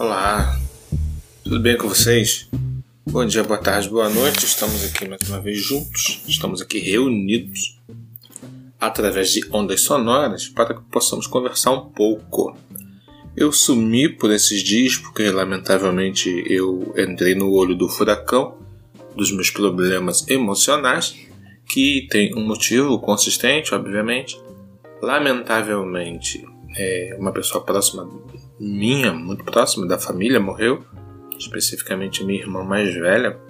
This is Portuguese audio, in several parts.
Olá, tudo bem com vocês? Bom dia, boa tarde, boa noite. Estamos aqui mais uma vez juntos, estamos aqui reunidos através de ondas sonoras para que possamos conversar um pouco. Eu sumi por esses dias porque, lamentavelmente, eu entrei no olho do furacão dos meus problemas emocionais, que tem um motivo consistente, obviamente. Lamentavelmente, é, uma pessoa próxima minha, muito próxima da família, morreu, especificamente minha irmã mais velha.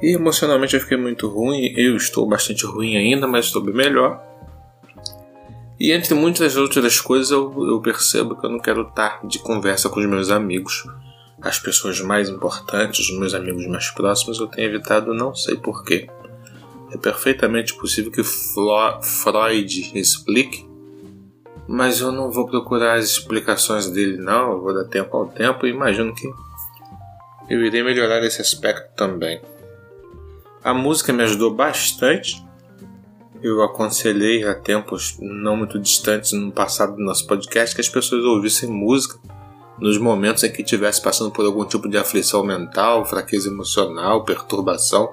E emocionalmente eu fiquei muito ruim, eu estou bastante ruim ainda, mas estou bem melhor. E entre muitas outras coisas eu, eu percebo que eu não quero estar de conversa com os meus amigos. As pessoas mais importantes, os meus amigos mais próximos, eu tenho evitado, não sei porquê. É perfeitamente possível que Freud explique mas eu não vou procurar as explicações dele, não. Eu vou dar tempo ao tempo e imagino que eu irei melhorar esse aspecto também. A música me ajudou bastante. Eu aconselhei há tempos não muito distantes no passado do nosso podcast que as pessoas ouvissem música nos momentos em que estivesse passando por algum tipo de aflição mental, fraqueza emocional, perturbação,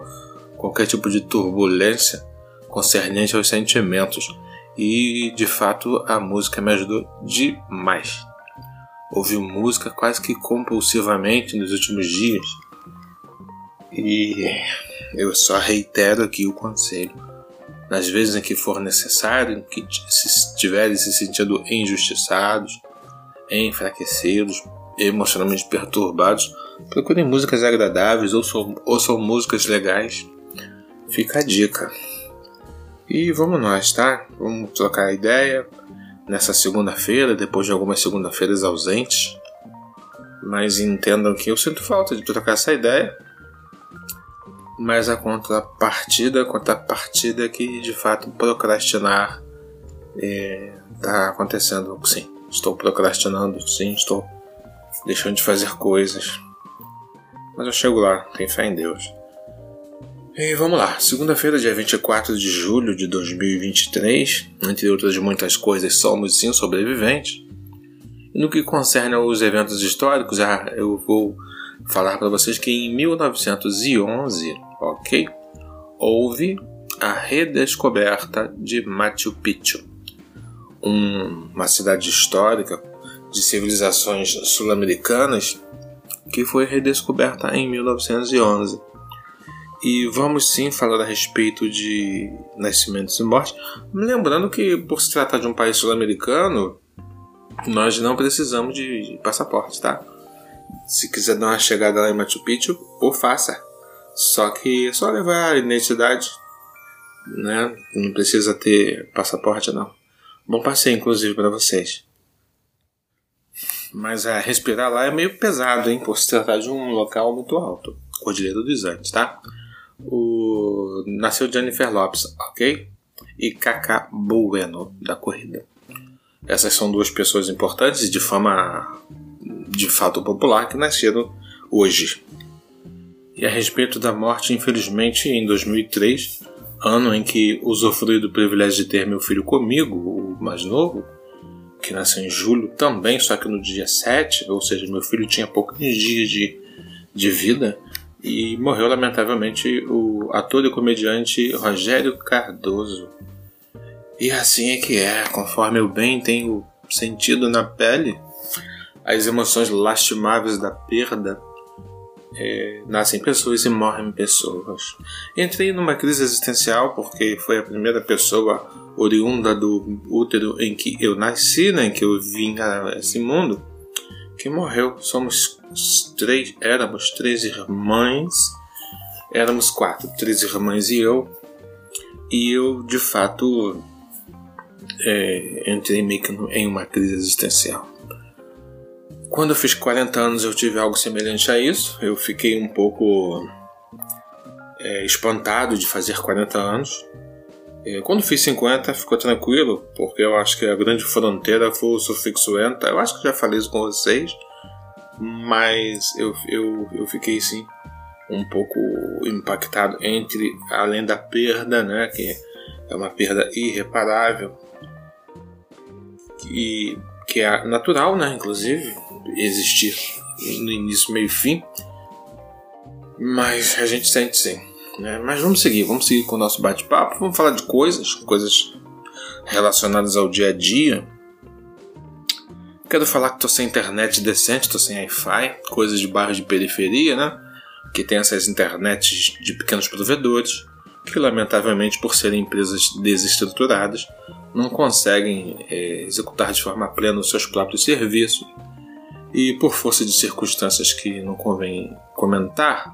qualquer tipo de turbulência concernente aos sentimentos e de fato a música me ajudou demais. Ouvi música quase que compulsivamente nos últimos dias e eu só reitero aqui o conselho. Nas vezes em que for necessário, que estiverem se sentindo injustiçados, enfraquecidos, emocionalmente perturbados, procurem músicas agradáveis ou ouçam músicas legais. Fica a dica. E vamos nós, tá? Vamos trocar a ideia nessa segunda-feira, depois de algumas segunda-feiras ausentes. Mas entendam que eu sinto falta de trocar essa ideia. Mas a contrapartida, a contrapartida é que de fato procrastinar está é, tá acontecendo. Sim, estou procrastinando, sim, estou deixando de fazer coisas. Mas eu chego lá, tenho fé em Deus. E vamos lá, segunda-feira, dia 24 de julho de 2023, entre outras muitas coisas, somos sim sobreviventes. No que concerne aos eventos históricos, eu vou falar para vocês que em 1911, ok, houve a redescoberta de Machu Picchu, um, uma cidade histórica de civilizações sul-americanas que foi redescoberta em 1911 e vamos sim falar a respeito de nascimentos e mortes. Lembrando que, por se tratar de um país sul-americano, nós não precisamos de passaporte, tá? Se quiser dar uma chegada lá em Machu Picchu, ou faça. Só que é só levar a identidade, né? Não precisa ter passaporte, não. Bom passeio, inclusive, para vocês. Mas é, respirar lá é meio pesado, hein? Por se tratar de um local muito alto. Cordilheira dos Andes, tá? O nasceu Jennifer Lopes, ok? E Kaká Bueno da corrida. Essas são duas pessoas importantes de fama de fato popular que nasceram hoje. E a respeito da morte, infelizmente, em 2003, ano em que usufrui do privilégio de ter meu filho comigo, o mais novo, que nasceu em julho também, só que no dia 7, ou seja, meu filho tinha poucos dias de, de vida, e morreu lamentavelmente o ator e comediante Rogério Cardoso. E assim é que é, conforme o bem tem o sentido na pele, as emoções lastimáveis da perda é, nascem pessoas e morrem pessoas. Entrei numa crise existencial porque foi a primeira pessoa oriunda do útero em que eu nasci, né, em que eu vim a esse mundo que morreu. Somos três, éramos três irmãs, éramos quatro, três irmãs e eu. E eu, de fato, é, entrei meio que em uma crise existencial. Quando eu fiz 40 anos, eu tive algo semelhante a isso. Eu fiquei um pouco é, espantado de fazer 40 anos. É, quando fiz 50, ficou tranquilo, porque eu acho que a grande fronteira foi o sufixo enta. Eu acho que já falei isso com vocês, mas eu, eu, eu fiquei sim um pouco impactado entre, além da perda, né, que é uma perda irreparável, que, que é natural, né, inclusive, existir no início, meio e fim. Mas a gente sente sim. Né? Mas vamos seguir, vamos seguir com o nosso bate-papo. Vamos falar de coisas, coisas relacionadas ao dia a dia. Quero falar que estou sem internet decente, estou sem Wi-Fi, coisas de bairros de periferia, né? Que tem essas internets de pequenos provedores, que lamentavelmente, por serem empresas desestruturadas, não conseguem é, executar de forma plena os seus próprios serviços. E por força de circunstâncias que não convém comentar,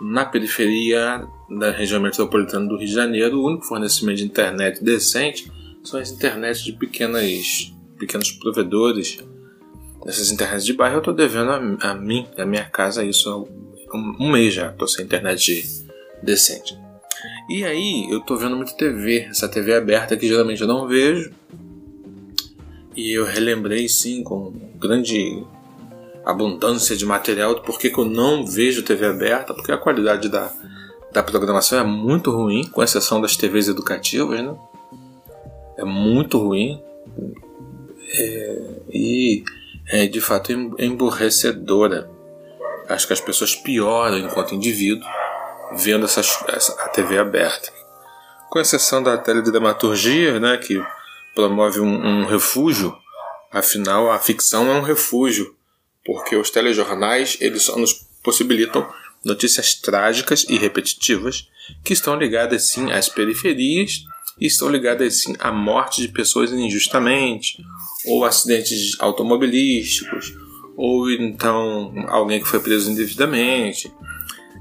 na periferia da região metropolitana do Rio de Janeiro, o único fornecimento de internet decente são as internets de pequenas, pequenos provedores. Essas internets de bairro eu estou devendo a, a, mim, a minha casa, isso há um, um mês já, estou sem internet decente. E aí eu estou vendo muito TV, essa TV aberta que geralmente eu não vejo. E eu relembrei sim com grande abundância de material do porquê que eu não vejo TV aberta, porque a qualidade da, da programação é muito ruim, com exceção das TVs educativas, né? É muito ruim. É, e é de fato emburrecedora. Acho que as pessoas pioram enquanto indivíduo vendo essa, essa, a TV aberta. Com exceção da teledramaturgia, né, que promove um, um refúgio, afinal a ficção é um refúgio porque os telejornais eles só nos possibilitam notícias trágicas e repetitivas que estão ligadas sim às periferias e estão ligadas sim à morte de pessoas injustamente ou acidentes automobilísticos ou então alguém que foi preso indevidamente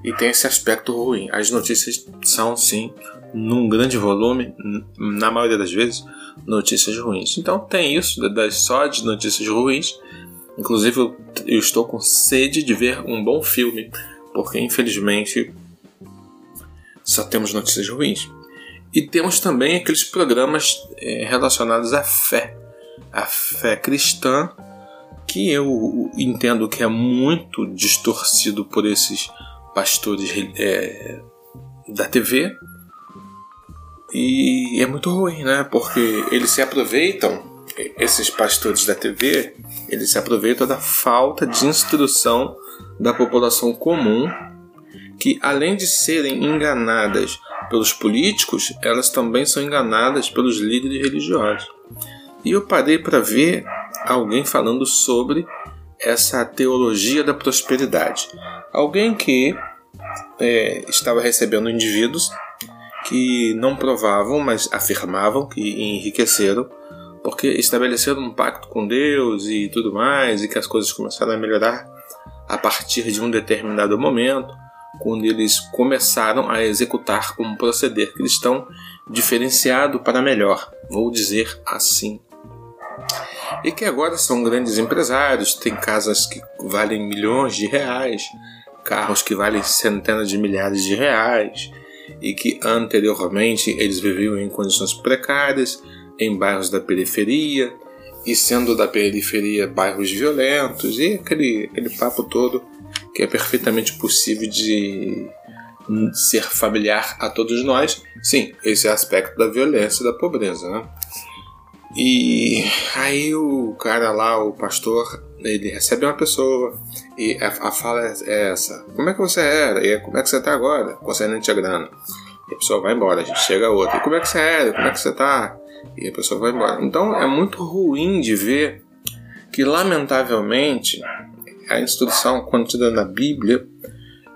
e tem esse aspecto ruim. As notícias são sim num grande volume, na maioria das vezes, notícias ruins. Então tem isso das só de notícias ruins Inclusive, eu, eu estou com sede de ver um bom filme, porque infelizmente só temos notícias ruins. E temos também aqueles programas é, relacionados à fé, a fé cristã, que eu entendo que é muito distorcido por esses pastores é, da TV. E é muito ruim, né? Porque eles se aproveitam esses pastores da TV, eles se aproveitam da falta de instrução da população comum, que além de serem enganadas pelos políticos, elas também são enganadas pelos líderes religiosos. E eu parei para ver alguém falando sobre essa teologia da prosperidade. Alguém que é, estava recebendo indivíduos que não provavam, mas afirmavam que enriqueceram porque estabeleceram um pacto com Deus e tudo mais, e que as coisas começaram a melhorar a partir de um determinado momento, quando eles começaram a executar um proceder cristão diferenciado para melhor, vou dizer assim. E que agora são grandes empresários, têm casas que valem milhões de reais, carros que valem centenas de milhares de reais, e que anteriormente eles viviam em condições precárias, em bairros da periferia, e sendo da periferia bairros violentos, e aquele, aquele papo todo que é perfeitamente possível de ser familiar a todos nós. Sim, esse é aspecto da violência e da pobreza, né? E aí o cara lá, o pastor, ele recebe uma pessoa e a, fala é essa: Como é que você era? E como é que você está agora? Concernente a grana. E a pessoa vai embora, a gente chega outra. E como é que você era? Como é que você está? E a pessoa vai embora. Então é muito ruim de ver que, lamentavelmente, a instrução contida na Bíblia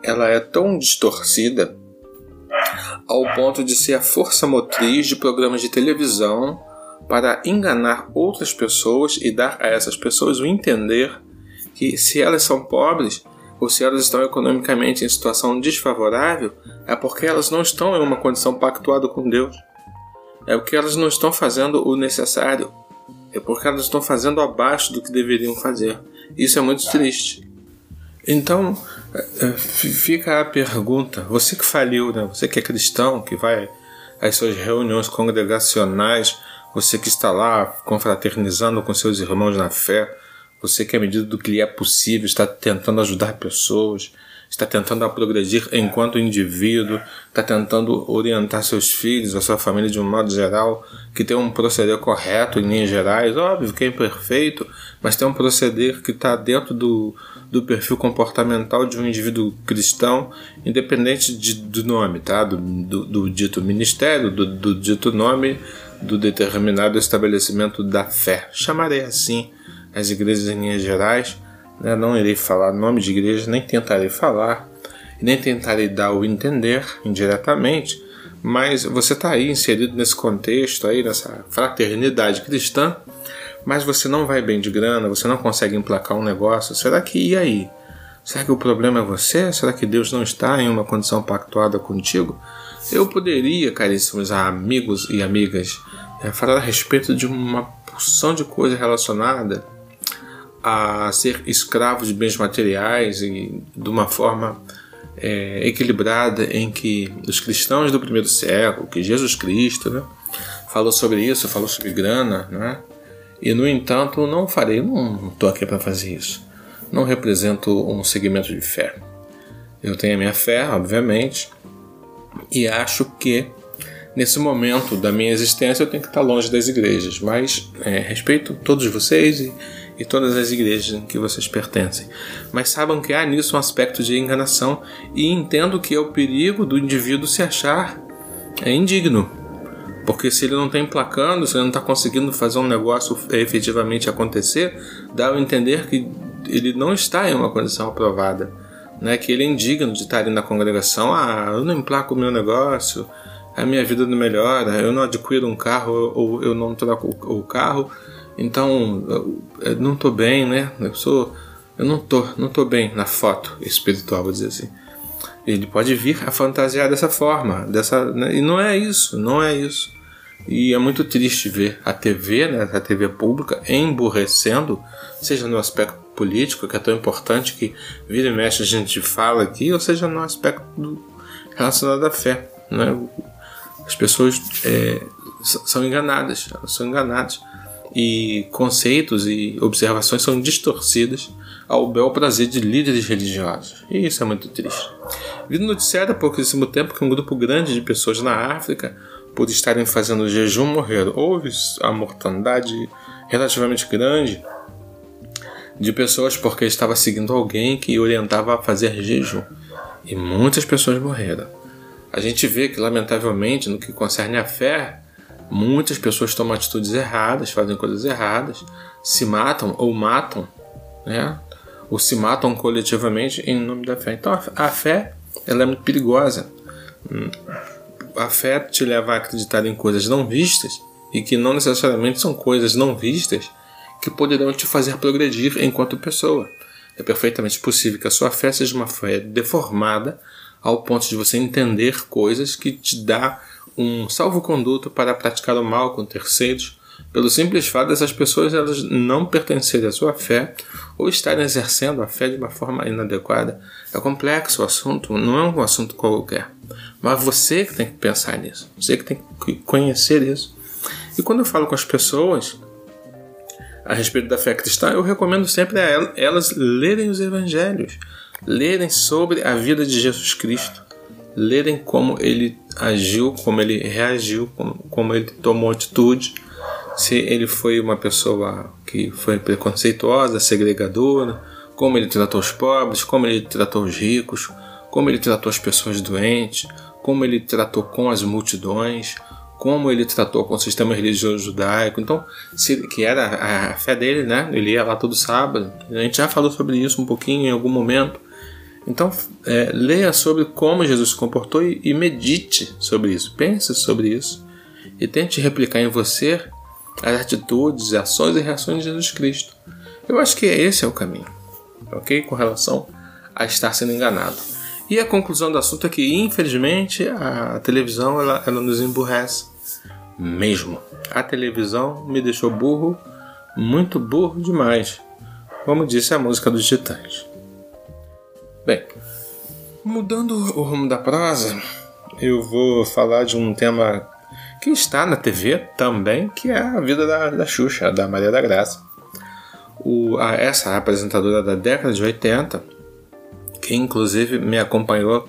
ela é tão distorcida ao ponto de ser a força motriz de programas de televisão para enganar outras pessoas e dar a essas pessoas o entender que se elas são pobres ou se elas estão economicamente em situação desfavorável, é porque elas não estão em uma condição pactuada com Deus é porque elas não estão fazendo o necessário, é porque elas estão fazendo abaixo do que deveriam fazer. Isso é muito triste. Então, é, é, fica a pergunta: você que faliu, né? você que é cristão, que vai às suas reuniões congregacionais, você que está lá confraternizando com seus irmãos na fé, você que, à medida do que lhe é possível, está tentando ajudar pessoas, está tentando progredir enquanto indivíduo, está tentando orientar seus filhos, a sua família de um modo geral, que tem um proceder correto em linhas gerais, óbvio que é imperfeito, mas tem um proceder que está dentro do, do perfil comportamental de um indivíduo cristão, independente de, do nome, tá? do, do, do dito ministério, do, do dito nome do determinado estabelecimento da fé. Chamarei assim as igrejas em linhas gerais né? Não irei falar nome de igreja, nem tentarei falar, nem tentarei dar o entender indiretamente, mas você está aí inserido nesse contexto, aí nessa fraternidade cristã, mas você não vai bem de grana, você não consegue emplacar um negócio. Será que e aí? Será que o problema é você? Será que Deus não está em uma condição pactuada contigo? Eu poderia, caríssimos amigos e amigas, eh, falar a respeito de uma porção de coisa relacionada a ser escravo de bens materiais e de uma forma é, equilibrada em que os cristãos do primeiro século, que Jesus Cristo, né, falou sobre isso, falou sobre grana, né? E no entanto, não farei, não estou aqui para fazer isso. Não represento um segmento de fé. Eu tenho a minha fé, obviamente, e acho que nesse momento da minha existência eu tenho que estar longe das igrejas, mas é, respeito todos vocês e e todas as igrejas em que vocês pertencem. Mas saibam que há nisso um aspecto de enganação e entendo que é o perigo do indivíduo se achar é, indigno. Porque se ele não está emplacando, se ele não está conseguindo fazer um negócio efetivamente acontecer, dá a entender que ele não está em uma condição aprovada. Né? Que ele é indigno de estar ali na congregação. Ah, eu não emplaco o meu negócio, a minha vida não melhora, eu não adquiro um carro ou eu não troco o carro então, eu não estou bem, né? Eu sou, eu não tô, não tô bem na foto espiritual, vou dizer assim. Ele pode vir a fantasiar dessa forma, dessa, né? e não é isso, não é isso. E é muito triste ver a TV, né, a TV pública, emburrecendo, seja no aspecto político, que é tão importante que vira e mexe a gente fala aqui, ou seja no aspecto do, relacionado à fé. Né? As pessoas é, são enganadas, são enganadas e conceitos e observações são distorcidas ao bel prazer de líderes religiosos. E isso é muito triste. Vi no noticiário há pouquíssimo tempo que um grupo grande de pessoas na África, por estarem fazendo jejum, morreram. Houve a mortandade relativamente grande de pessoas porque estava seguindo alguém que orientava a fazer jejum. E muitas pessoas morreram. A gente vê que, lamentavelmente, no que concerne à fé, Muitas pessoas tomam atitudes erradas, fazem coisas erradas, se matam ou matam, né? Ou se matam coletivamente em nome da fé. Então a fé ela é muito perigosa. A fé te leva a acreditar em coisas não vistas e que não necessariamente são coisas não vistas que poderão te fazer progredir enquanto pessoa. É perfeitamente possível que a sua fé seja uma fé deformada ao ponto de você entender coisas que te dá um salvo-conduto para praticar o mal com terceiros, pelo simples fato dessas pessoas elas não pertencerem à sua fé ou estarem exercendo a fé de uma forma inadequada. É complexo o assunto, não é um assunto qualquer. Mas você que tem que pensar nisso, você que tem que conhecer isso. E quando eu falo com as pessoas a respeito da fé cristã, eu recomendo sempre a elas lerem os evangelhos, lerem sobre a vida de Jesus Cristo, lerem como ele agiu, como ele reagiu, como, como ele tomou atitude, se ele foi uma pessoa que foi preconceituosa, segregadora, como ele tratou os pobres, como ele tratou os ricos, como ele tratou as pessoas doentes, como ele tratou com as multidões, como ele tratou com o sistema religioso judaico. Então, se, que era a fé dele, né? Ele ia lá todo sábado. A gente já falou sobre isso um pouquinho em algum momento. Então, é, leia sobre como Jesus se comportou e, e medite sobre isso. Pense sobre isso e tente replicar em você as atitudes, ações e reações de Jesus Cristo. Eu acho que esse é o caminho, ok? Com relação a estar sendo enganado. E a conclusão do assunto é que, infelizmente, a televisão ela, ela nos emburrece mesmo. A televisão me deixou burro, muito burro demais, como disse a música dos Titãs. Bem, mudando o rumo da prosa, eu vou falar de um tema que está na TV também, que é a vida da, da Xuxa, da Maria da Graça. O, a, essa apresentadora da década de 80, que inclusive me acompanhou,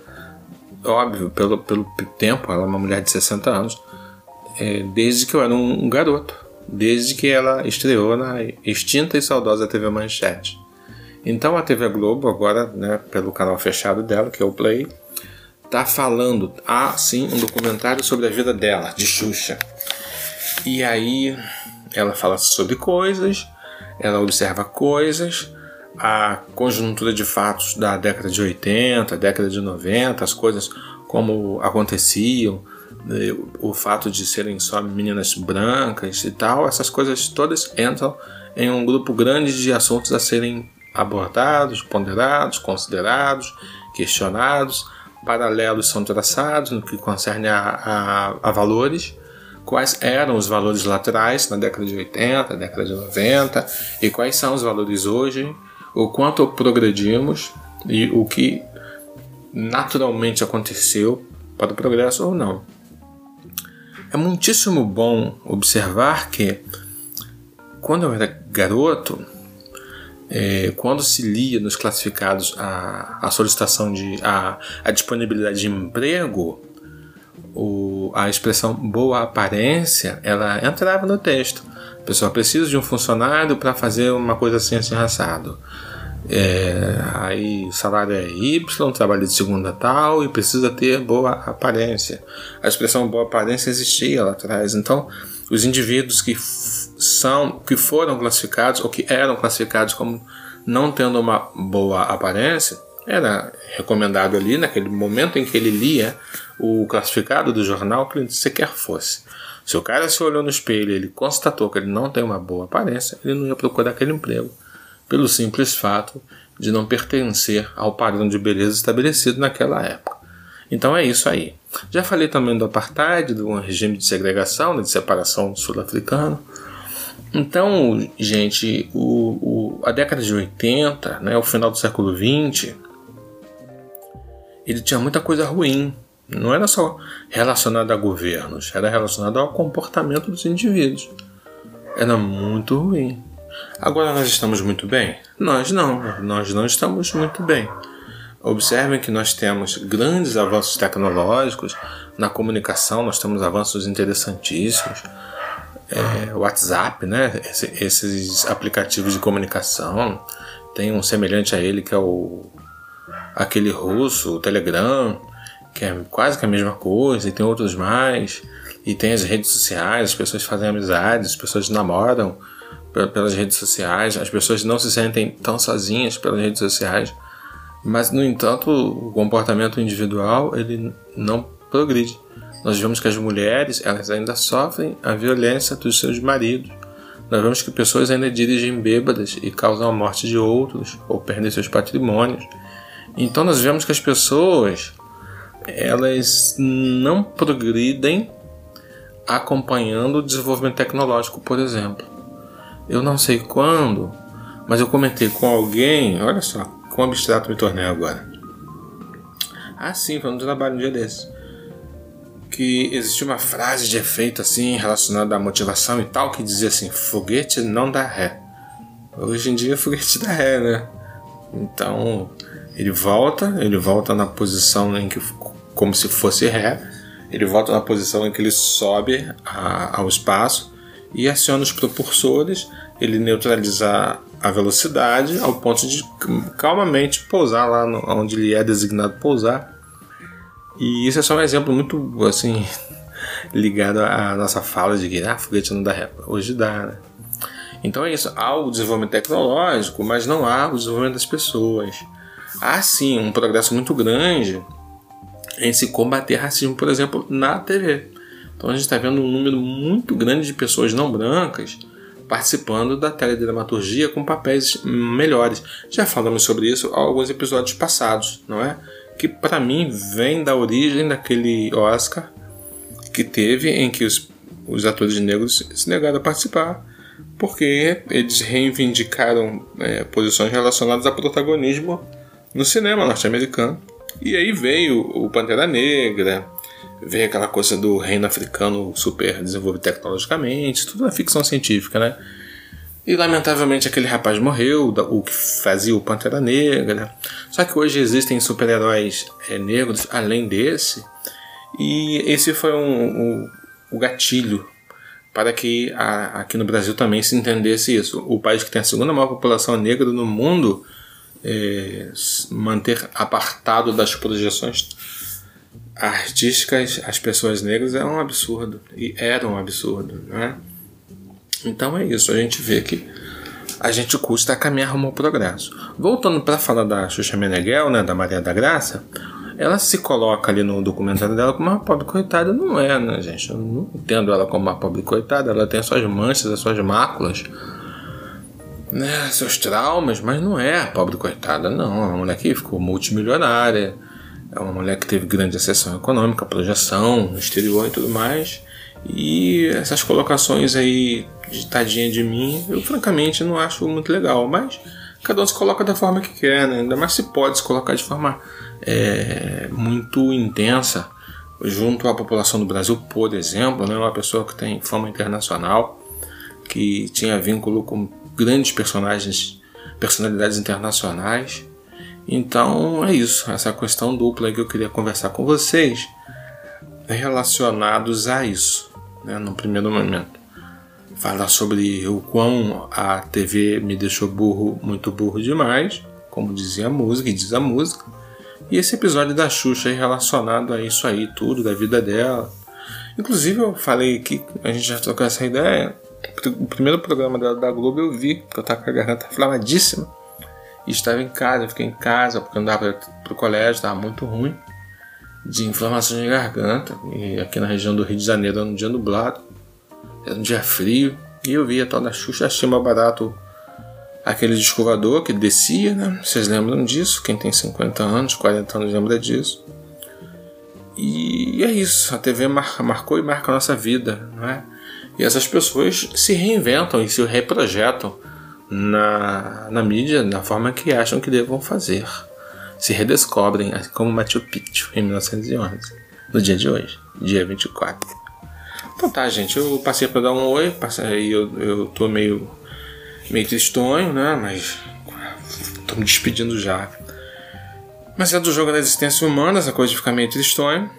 óbvio, pelo, pelo tempo, ela é uma mulher de 60 anos, é, desde que eu era um, um garoto, desde que ela estreou na extinta e saudosa TV Manchete. Então a TV Globo, agora, né, pelo canal fechado dela, que é o Play, tá falando, ah, sim, um documentário sobre a vida dela, de Xuxa. E aí ela fala sobre coisas, ela observa coisas, a conjuntura de fatos da década de 80, década de 90, as coisas como aconteciam, né, o fato de serem só meninas brancas e tal, essas coisas todas entram em um grupo grande de assuntos a serem abordados, ponderados, considerados, questionados. Paralelos são traçados no que concerne a, a, a valores. Quais eram os valores laterais na década de 80, década de 90 e quais são os valores hoje, o quanto progredimos e o que naturalmente aconteceu para o progresso ou não. É muitíssimo bom observar que quando eu era garoto, é, quando se lia nos classificados a, a solicitação de a, a disponibilidade de emprego, o, a expressão boa aparência ela entrava no texto. A pessoa precisa de um funcionário para fazer uma coisa assim, assim, assado. É, aí o salário é Y, trabalha de segunda tal e precisa ter boa aparência. A expressão boa aparência existia lá atrás. Então, os indivíduos que são que foram classificados ou que eram classificados como não tendo uma boa aparência, era recomendado ali naquele momento em que ele lia o classificado do jornal que ele sequer fosse. Se o cara se olhou no espelho ele constatou que ele não tem uma boa aparência, ele não ia procurar aquele emprego, pelo simples fato de não pertencer ao padrão de beleza estabelecido naquela época. Então é isso aí. Já falei também do apartheid, do regime de segregação, né, de separação sul-africano. Então, gente, o, o, a década de 80, né, o final do século 20, ele tinha muita coisa ruim. Não era só relacionado a governos, era relacionado ao comportamento dos indivíduos. Era muito ruim. Agora nós estamos muito bem? Nós não, nós não estamos muito bem. Observem que nós temos grandes avanços tecnológicos na comunicação, nós temos avanços interessantíssimos é, WhatsApp, né? Esse, esses aplicativos de comunicação. Tem um semelhante a ele que é o aquele russo, o Telegram, que é quase que a mesma coisa, e tem outros mais. E tem as redes sociais, as pessoas fazem amizades, as pessoas namoram pelas redes sociais, as pessoas não se sentem tão sozinhas pelas redes sociais. Mas, no entanto, o comportamento individual ele não progride nós vemos que as mulheres elas ainda sofrem a violência dos seus maridos. Nós vemos que pessoas ainda dirigem bêbadas e causam a morte de outros ou perdem seus patrimônios. Então nós vemos que as pessoas elas não progridem acompanhando o desenvolvimento tecnológico, por exemplo. Eu não sei quando, mas eu comentei com alguém, olha só, com abstrato me tornei agora. Ah, sim, foi um trabalho um dia desses que existia uma frase de efeito assim relacionada à motivação e tal que dizia assim: foguete não dá ré. Hoje em dia foguete dá ré, né? Então ele volta, ele volta na posição em que como se fosse ré, ele volta na posição em que ele sobe a, ao espaço e aciona os propulsores, ele neutraliza a velocidade ao ponto de calmamente pousar lá no, onde ele é designado pousar e isso é só um exemplo muito, assim, ligado à nossa fala de que ah, foguete não dá ré. Hoje dá, né? Então é isso. Há o desenvolvimento tecnológico, mas não há o desenvolvimento das pessoas. Há sim um progresso muito grande em se combater racismo, por exemplo, na TV. Então a gente está vendo um número muito grande de pessoas não brancas participando da teledramaturgia com papéis melhores. Já falamos sobre isso em alguns episódios passados, não é? Que para mim vem da origem daquele Oscar que teve em que os, os atores negros se negaram a participar porque eles reivindicaram é, posições relacionadas a protagonismo no cinema norte-americano. E aí veio o Pantera Negra, veio aquela coisa do reino africano super desenvolvido tecnologicamente, tudo na ficção científica, né? E lamentavelmente aquele rapaz morreu, o que fazia o Pantera Negra. Só que hoje existem super-heróis é, negros além desse. E esse foi um, um, o gatilho para que a, aqui no Brasil também se entendesse isso. O país que tem a segunda maior população negra no mundo é, manter apartado das projeções artísticas as pessoas negras é um absurdo e era um absurdo, né? Então é isso, a gente vê que a gente custa caminhar rumo ao progresso. Voltando para falar da Xuxa Meneghel, né, da Maria da Graça, ela se coloca ali no documentário dela como uma pobre coitada, não é, né, gente? Eu não entendo ela como uma pobre coitada, ela tem as suas manchas, as suas máculas, né, seus traumas, mas não é a pobre coitada, não. É uma mulher que ficou multimilionária, é uma mulher que teve grande acessão econômica, projeção no exterior e tudo mais. E essas colocações aí de tadinha de mim, eu francamente não acho muito legal, mas cada um se coloca da forma que quer, né? ainda mais se pode se colocar de forma é, muito intensa junto à população do Brasil, por exemplo, né? uma pessoa que tem fama internacional, que tinha vínculo com grandes personagens, personalidades internacionais. Então é isso, essa questão dupla que eu queria conversar com vocês relacionados a isso né, no primeiro momento. Falar sobre o quão a TV me deixou burro, muito burro demais, como dizia a música e diz a música. E esse episódio da Xuxa aí relacionado a isso aí, tudo, da vida dela. Inclusive eu falei que a gente já trocou essa ideia. O primeiro programa dela da Globo eu vi, porque eu tava com a garganta inflamadíssima. E estava em casa, eu fiquei em casa, porque não dava para o colégio, estava muito ruim de inflamação de garganta. E aqui na região do Rio de Janeiro era um dia nublado, era um dia frio. E eu via a tal da Xuxa, achei mais barato aquele descovador que descia, né? Vocês lembram disso? Quem tem 50 anos, 40 anos lembra disso. E é isso, a TV mar marcou e marca a nossa vida, não é? E essas pessoas se reinventam e se reprojetam na, na mídia da forma que acham que devam fazer se redescobrem, assim como Machu Picchu em 1911, no dia de hoje, dia 24. Então tá, gente, eu passei para dar um oi, passei, eu, eu tô meio, meio tristonho, né? Mas tô me despedindo já. Mas é do jogo da existência humana, essa coisa de ficar meio tristonho.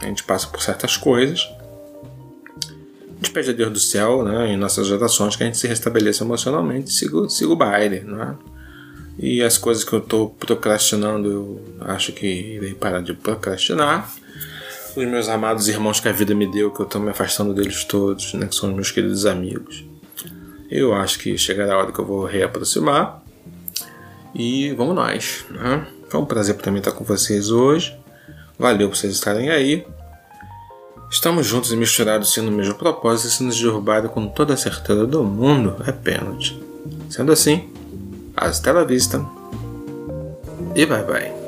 A gente passa por certas coisas. A gente pede a Deus do céu, né, em nossas orações, que a gente se restabeleça emocionalmente e siga, siga o baile, não é? E as coisas que eu estou procrastinando, eu acho que irei parar de procrastinar. Os meus amados irmãos que a vida me deu, que eu estou me afastando deles todos, né, que são os meus queridos amigos. Eu acho que chegará a hora que eu vou reaproximar. E vamos nós. Né? Foi um prazer para mim estar com vocês hoje. Valeu por vocês estarem aí. Estamos juntos e misturados sendo o mesmo propósito e se nos com toda a certeza do mundo é pênalti. Sendo assim, hasta la vista e bye bye.